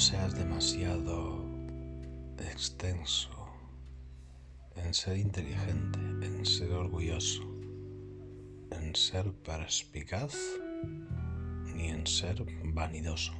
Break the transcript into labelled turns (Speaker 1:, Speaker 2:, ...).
Speaker 1: No seas demasiado extenso en ser inteligente, en ser orgulloso, en ser perspicaz ni en ser vanidoso.